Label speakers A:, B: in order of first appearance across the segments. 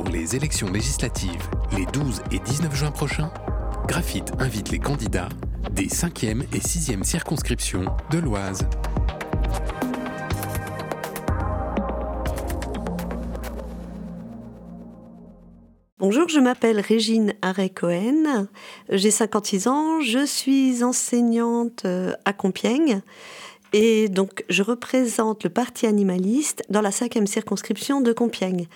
A: Pour les élections législatives, les 12 et 19 juin prochains, Graphite invite les candidats des 5e et 6e circonscriptions de l'Oise.
B: Bonjour, je m'appelle Régine Arré-Cohen, j'ai 56 ans, je suis enseignante euh, à Compiègne et donc je représente le parti animaliste dans la cinquième circonscription de Compiègne.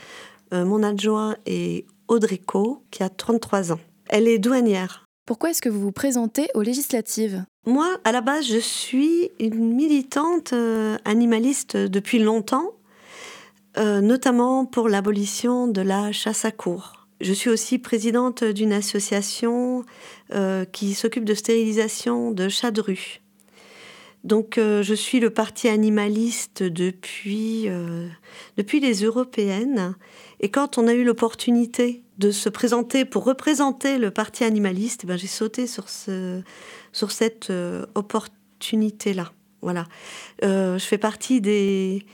B: Euh, mon adjoint est Audrey Co, qui a 33 ans. Elle est douanière.
C: Pourquoi est-ce que vous vous présentez aux législatives?
B: Moi, à la base, je suis une militante euh, animaliste depuis longtemps, notamment pour l'abolition de la chasse à cour. Je suis aussi présidente d'une association euh, qui s'occupe de stérilisation de chats de rue. Donc euh, je suis le parti animaliste depuis, euh, depuis les européennes. Et quand on a eu l'opportunité de se présenter pour représenter le parti animaliste, eh ben, j'ai sauté sur, ce, sur cette opportunité-là. Voilà. je fais partie des,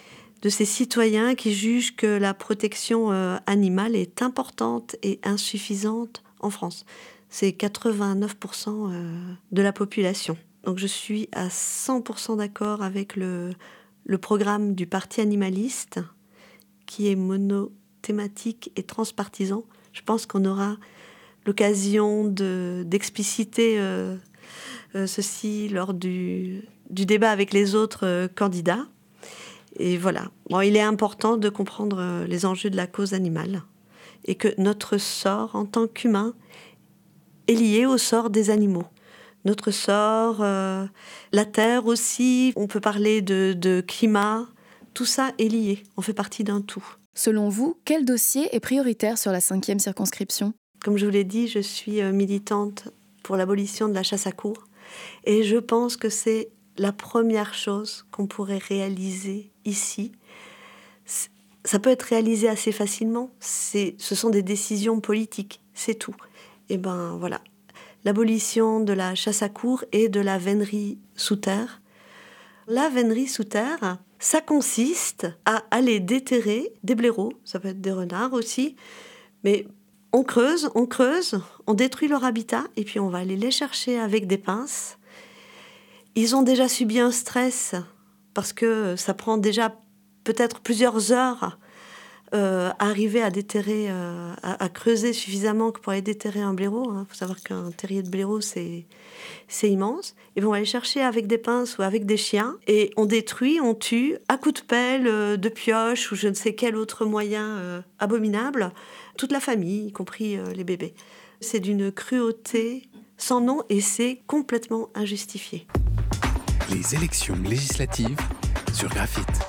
B: de ces citoyens qui jugent que la protection euh, animale est importante et insuffisante en France. C'est 89% euh, de la population. Donc je suis à 100% d'accord avec le, programme du Parti animaliste qui est monothématique et transpartisan. Je pense qu'on aura l'occasion d'expliciter euh, ceci lors du, débat avec les autres candidats. Et voilà. Il est important de comprendre euh, les enjeux de la cause animale et que notre sort en tant qu'humain est lié au sort des animaux. Notre sort, euh, la Terre aussi, on peut parler de, climat, tout ça est lié, on fait partie d'un tout.
C: Selon vous, quel dossier est prioritaire sur la cinquième circonscription?
B: Comme je vous l'ai dit, je suis euh, militante pour l'abolition de la chasse à cour et je pense que c'est la première chose qu'on pourrait réaliser ici, ça peut être réalisé assez facilement. ce sont des décisions politiques, c'est tout. Et ben voilà, l'abolition de la chasse à cour et de la vénerie sous terre. La vénerie sous terre, ça consiste à aller déterrer des blaireaux, ça peut être des renards aussi, mais on creuse, on creuse, on détruit leur habitat et puis on va aller les chercher avec des pinces. Ils ont déjà subi un stress parce que ça prend déjà peut-être plusieurs heures euh, arriver à déterrer, euh, à, creuser suffisamment pour aller déterrer un blaireau. Il hein. faut savoir qu'un terrier de blaireau, c'est, immense. Et on va aller chercher avec des pinces ou avec des chiens. Et on détruit, on tue, à coups de pelle, euh, de pioche ou je ne sais quel autre moyen abominable, toute la famille, y compris les bébés. C'est d'une cruauté sans nom et c'est complètement injustifié
A: les élections législatives sur Graphite.